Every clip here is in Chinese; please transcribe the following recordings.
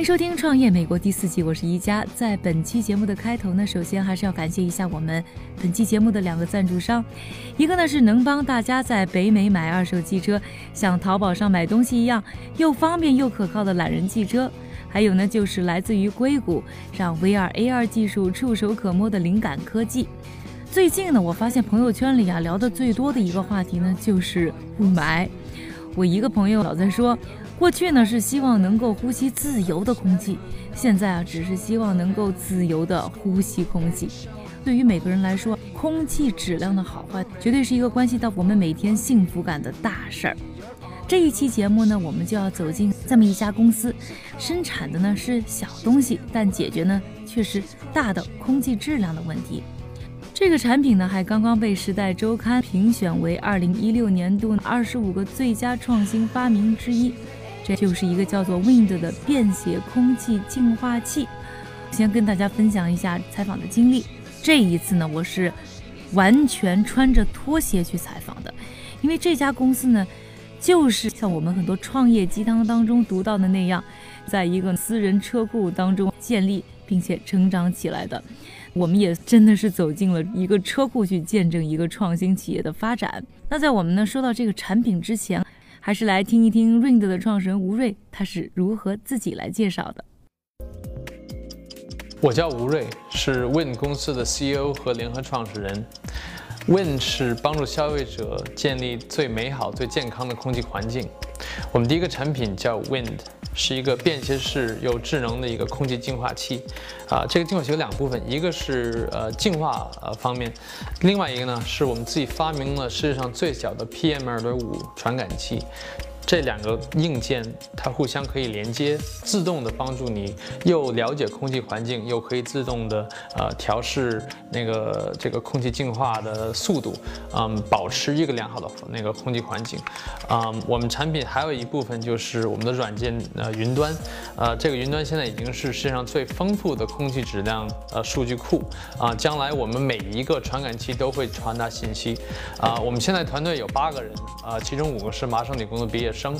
欢迎收听《创业美国》第四季，我是一加。在本期节目的开头呢，首先还是要感谢一下我们本期节目的两个赞助商，一个呢是能帮大家在北美买二手汽车，像淘宝上买东西一样又方便又可靠的懒人汽车；还有呢就是来自于硅谷，让 VR、AR 技术触手可摸的灵感科技。最近呢，我发现朋友圈里啊聊的最多的一个话题呢就是雾霾。我一个朋友老在说。过去呢是希望能够呼吸自由的空气，现在啊只是希望能够自由的呼吸空气。对于每个人来说，空气质量的好坏绝对是一个关系到我们每天幸福感的大事儿。这一期节目呢，我们就要走进这么一家公司，生产的呢是小东西，但解决呢却是大的空气质量的问题。这个产品呢，还刚刚被《时代周刊》评选为2016年度25个最佳创新发明之一。这就是一个叫做 Wind 的便携空气净化器。先跟大家分享一下采访的经历。这一次呢，我是完全穿着拖鞋去采访的，因为这家公司呢，就是像我们很多创业鸡汤当中读到的那样，在一个私人车库当中建立并且成长起来的。我们也真的是走进了一个车库去见证一个创新企业的发展。那在我们呢说到这个产品之前，还是来听一听 Rind 的创始人吴瑞，他是如何自己来介绍的。我叫吴瑞，是 Win 公司的 CEO 和联合创始人。Win 是帮助消费者建立最美好、最健康的空气环境。我们第一个产品叫 Wind，是一个便携式又智能的一个空气净化器。啊，这个净化器有两部分，一个是呃净化呃方面，另外一个呢是我们自己发明了世界上最小的 PM 二点五传感器。这两个硬件它互相可以连接，自动的帮助你又了解空气环境，又可以自动的呃调试那个这个空气净化的速度，嗯，保持一个良好的那个空气环境。嗯，我们产品还有一部分就是我们的软件呃云端，呃，这个云端现在已经是世界上最丰富的空气质量呃数据库啊，将来我们每一个传感器都会传达信息。啊，我们现在团队有八个人，啊，其中五个是麻省理工的毕业生。生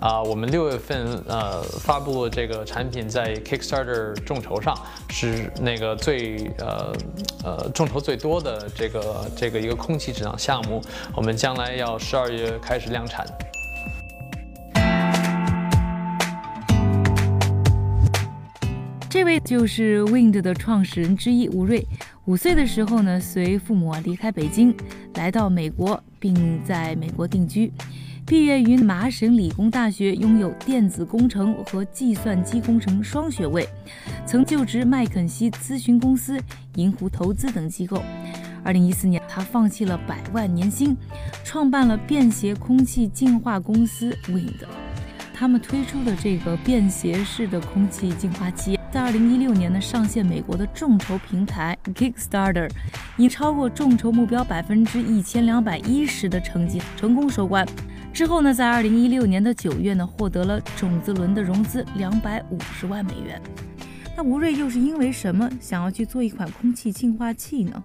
啊，我们六月份呃发布这个产品在 Kickstarter 众筹上是那个最呃呃众筹最多的这个这个一个空气质量项目，我们将来要十二月开始量产。这位就是 Wind 的创始人之一吴瑞。五岁的时候呢，随父母离开北京，来到美国，并在美国定居。毕业于麻省理工大学，拥有电子工程和计算机工程双学位，曾就职麦肯锡咨询公司、银湖投资等机构。二零一四年，他放弃了百万年薪，创办了便携空气净化公司 Wind。他们推出的这个便携式的空气净化器，在二零一六年呢上线美国的众筹平台 Kickstarter，以超过众筹目标百分之一千两百一十的成绩成功收官。之后呢，在二零一六年的九月呢，获得了种子轮的融资两百五十万美元。那吴瑞又是因为什么想要去做一款空气净化器呢？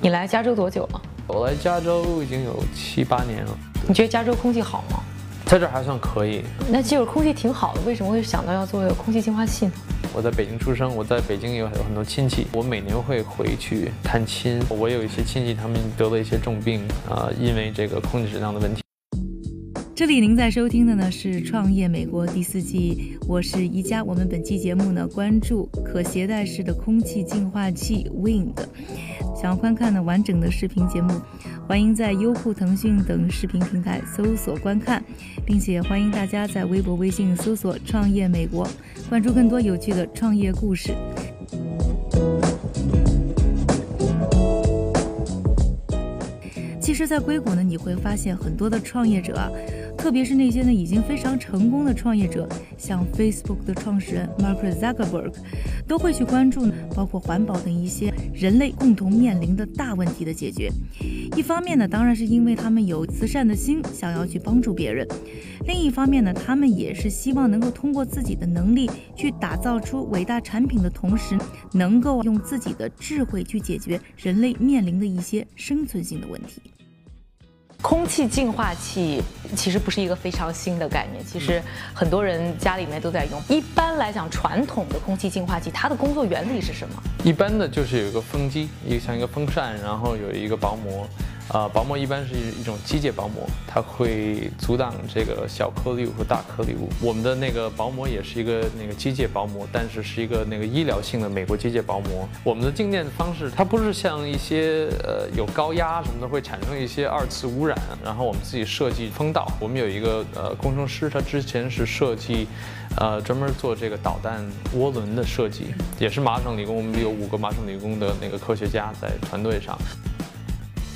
你来加州多久了？我来加州已经有七八年了。你觉得加州空气好吗？在这儿还算可以。那就是空气挺好的，为什么会想到要做一个空气净化器呢？我在北京出生，我在北京有有很多亲戚，我每年会回去探亲。我有一些亲戚，他们得了一些重病，啊、因为这个空气质量的问题。这里您在收听的呢是《创业美国》第四季，我是宜家。我们本期节目呢关注可携带式的空气净化器 Wind。想要观看呢完整的视频节目，欢迎在优酷、腾讯等视频平台搜索观看，并且欢迎大家在微博、微信搜索“创业美国”，关注更多有趣的创业故事。其实，在硅谷呢，你会发现很多的创业者啊。特别是那些呢已经非常成功的创业者，像 Facebook 的创始人 Mark Zuckerberg，都会去关注呢，包括环保等一些人类共同面临的大问题的解决。一方面呢，当然是因为他们有慈善的心，想要去帮助别人；另一方面呢，他们也是希望能够通过自己的能力去打造出伟大产品的同时，能够用自己的智慧去解决人类面临的一些生存性的问题。空气净化器其实不是一个非常新的概念，其实很多人家里面都在用。一般来讲，传统的空气净化器它的工作原理是什么？一般的就是有一个风机，一个像一个风扇，然后有一个薄膜。啊，薄膜一般是一种机械薄膜，它会阻挡这个小颗粒物和大颗粒物。我们的那个薄膜也是一个那个机械薄膜，但是是一个那个医疗性的美国机械薄膜。我们的静电方式，它不是像一些呃有高压什么的会产生一些二次污染。然后我们自己设计风道，我们有一个呃工程师，他之前是设计，呃专门做这个导弹涡轮的设计，也是麻省理工，我们有五个麻省理工的那个科学家在团队上。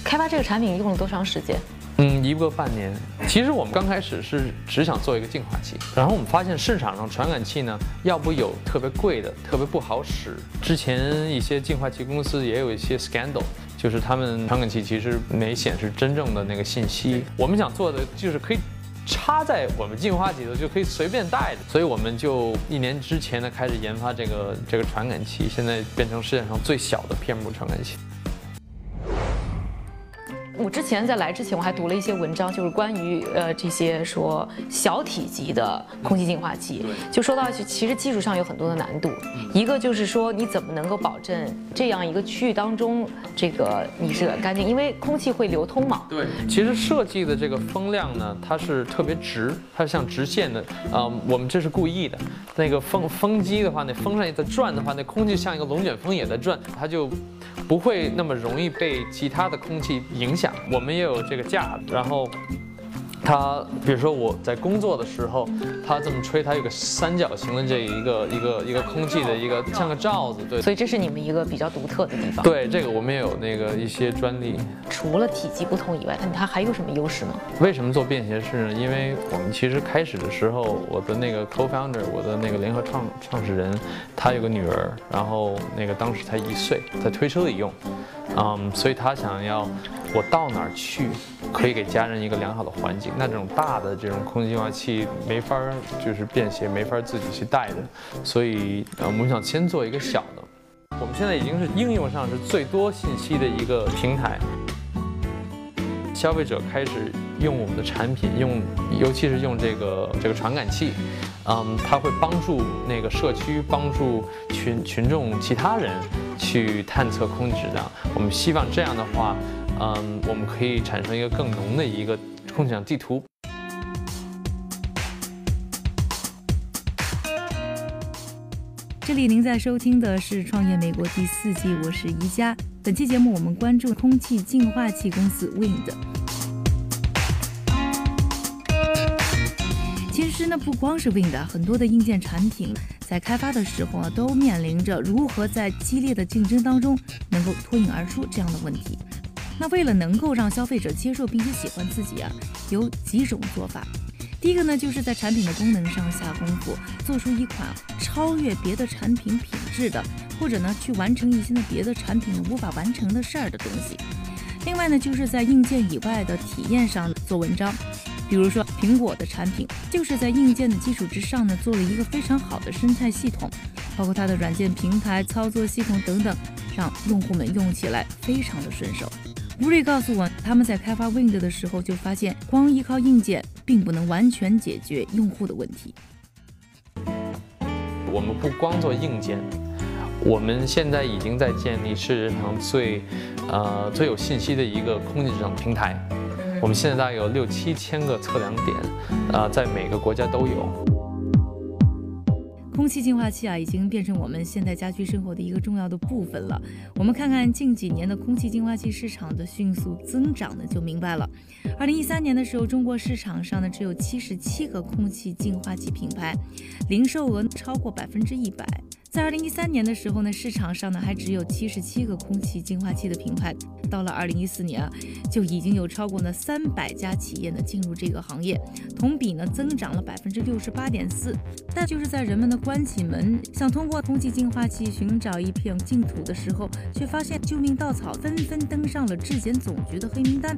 开发这个产品用了多长时间？嗯，一个半年。其实我们刚开始是只想做一个净化器，然后我们发现市场上传感器呢，要不有特别贵的，特别不好使。之前一些净化器公司也有一些 scandal，就是他们传感器其实没显示真正的那个信息。我们想做的就是可以插在我们净化器的，就可以随便带的。所以我们就一年之前呢开始研发这个这个传感器，现在变成世界上最小的 PM 传感器。我之前在来之前，我还读了一些文章，就是关于呃这些说小体积的空气净化器，就说到其实技术上有很多的难度。一个就是说你怎么能够保证这样一个区域当中这个你是干净，因为空气会流通嘛。对，其实设计的这个风量呢，它是特别直，它像直线的。啊，我们这是故意的。那个风风机的话，那风扇也在转的话，那空气像一个龙卷风也在转，它就不会那么容易被其他的空气影响。我们也有这个架子，然后它，比如说我在工作的时候，它这么吹，它有个三角形的这一个一个一个空气的一个像个罩子，对。所以这是你们一个比较独特的地方。对，这个我们也有那个一些专利。除了体积不同以外，它它还有什么优势吗？为什么做便携式呢？因为我们其实开始的时候，我的那个 co-founder，我的那个联合创创始人，他有个女儿，然后那个当时才一岁，在推车里用。嗯，所以他想要我到哪儿去，可以给家人一个良好的环境。那这种大的这种空气净化器没法儿就是便携，没法自己去带的。所以呃，我们想先做一个小的。我们现在已经是应用上是最多信息的一个平台。消费者开始用我们的产品，用尤其是用这个这个传感器，嗯，它会帮助那个社区，帮助群群众其他人去探测空气质量。我们希望这样的话，嗯，我们可以产生一个更浓的一个共享地图。这里您在收听的是《创业美国》第四季，我是宜佳。本期节目我们关注空气净化器公司 Wind。其实呢，不光是 Wind，很多的硬件产品在开发的时候啊，都面临着如何在激烈的竞争当中能够脱颖而出这样的问题。那为了能够让消费者接受并且喜欢自己啊，有几种做法。第一个呢，就是在产品的功能上下功夫，做出一款超越别的产品品质的，或者呢，去完成一些呢别的产品无法完成的事儿的东西。另外呢，就是在硬件以外的体验上做文章，比如说苹果的产品，就是在硬件的基础之上呢，做了一个非常好的生态系统，包括它的软件平台、操作系统等等，让用户们用起来非常的顺手。吴瑞告诉我，他们在开发 Wind 的时候就发现，光依靠硬件并不能完全解决用户的问题。我们不光做硬件，我们现在已经在建立世界上最，呃最有信息的一个空气质量平台。我们现在大概有六七千个测量点，呃，在每个国家都有。空气净化器啊，已经变成我们现代家居生活的一个重要的部分了。我们看看近几年的空气净化器市场的迅速增长呢，就明白了。二零一三年的时候，中国市场上呢只有七十七个空气净化器品牌，零售额超过百分之一百。在二零一三年的时候呢，市场上呢还只有七十七个空气净化器的品牌。到了二零一四年啊，就已经有超过呢三百家企业呢进入这个行业，同比呢增长了百分之六十八点四。但就是在人们的关起门想通过空气净化器寻找一片净土的时候，却发现救命稻草纷纷登上了质检总局的黑名单，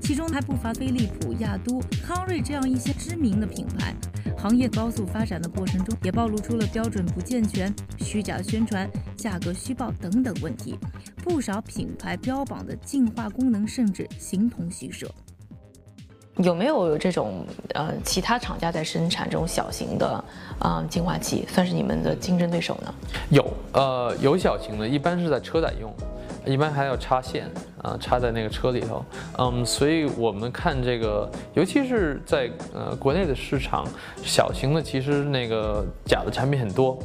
其中还不乏飞利浦、亚都、康瑞这样一些知名的品牌。行业高速发展的过程中，也暴露出了标准不健全、虚假宣传、价格虚报等等问题。不少品牌标榜的净化功能甚至形同虚设。有没有这种呃其他厂家在生产这种小型的啊净化器，算是你们的竞争对手呢？有，呃，有小型的，一般是在车载用，一般还要插线啊，插在那个车里头。嗯，所以我们看这个，尤其是在呃国内的市场，小型的其实那个假的产品很多。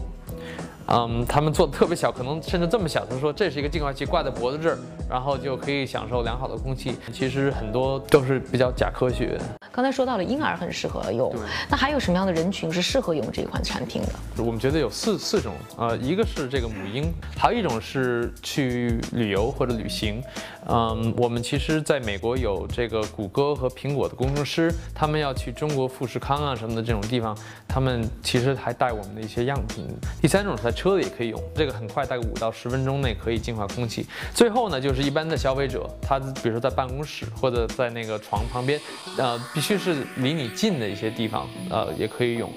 嗯，他们做的特别小，可能甚至这么小，他说这是一个净化器挂在脖子这儿，然后就可以享受良好的空气。其实很多都是比较假科学。刚才说到了婴儿很适合用，那还有什么样的人群是适合用这款产品的？我们觉得有四四种，呃，一个是这个母婴，还有一种是去旅游或者旅行。嗯，我们其实在美国有这个谷歌和苹果的工程师，他们要去中国富士康啊什么的这种地方，他们其实还带我们的一些样品。第三种是在车里也可以用，这个很快，大概五到十分钟内可以净化空气。最后呢，就是一般的消费者，他比如说在办公室或者在那个床旁边，呃，必须是离你近的一些地方，呃，也可以用。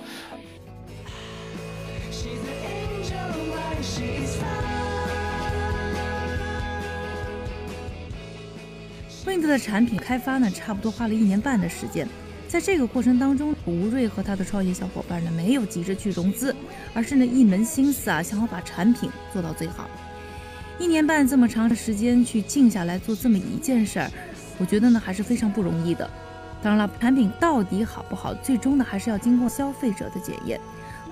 Wind 的产品开发呢，差不多花了一年半的时间。在这个过程当中，吴瑞和他的创业小伙伴呢，没有急着去融资，而是呢一门心思啊，想要把产品做到最好。一年半这么长的时间去静下来做这么一件事儿，我觉得呢还是非常不容易的。当然了，产品到底好不好，最终呢还是要经过消费者的检验。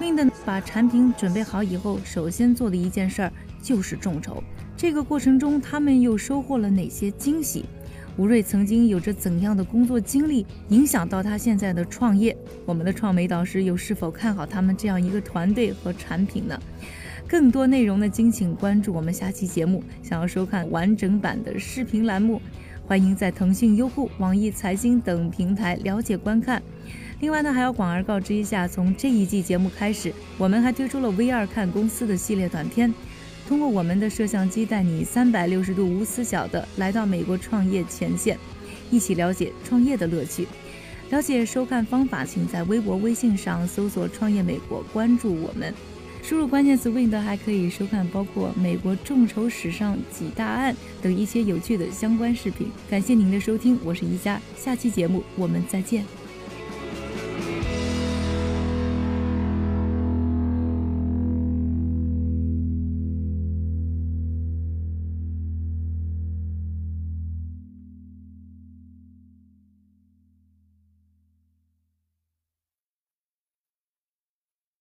Wind 把产品准备好以后，首先做的一件事儿就是众筹。这个过程中，他们又收获了哪些惊喜？吴瑞曾经有着怎样的工作经历，影响到他现在的创业？我们的创美导师又是否看好他们这样一个团队和产品呢？更多内容呢，敬请关注我们下期节目。想要收看完整版的视频栏目，欢迎在腾讯、优酷、网易财经等平台了解观看。另外呢，还要广而告知一下，从这一季节目开始，我们还推出了 V 二看公司的系列短片。通过我们的摄像机带你三百六十度无死角的来到美国创业前线，一起了解创业的乐趣。了解收看方法，请在微博、微信上搜索“创业美国”，关注我们，输入关键词 “Wind”，还可以收看包括美国众筹史上几大案等一些有趣的相关视频。感谢您的收听，我是宜佳，下期节目我们再见。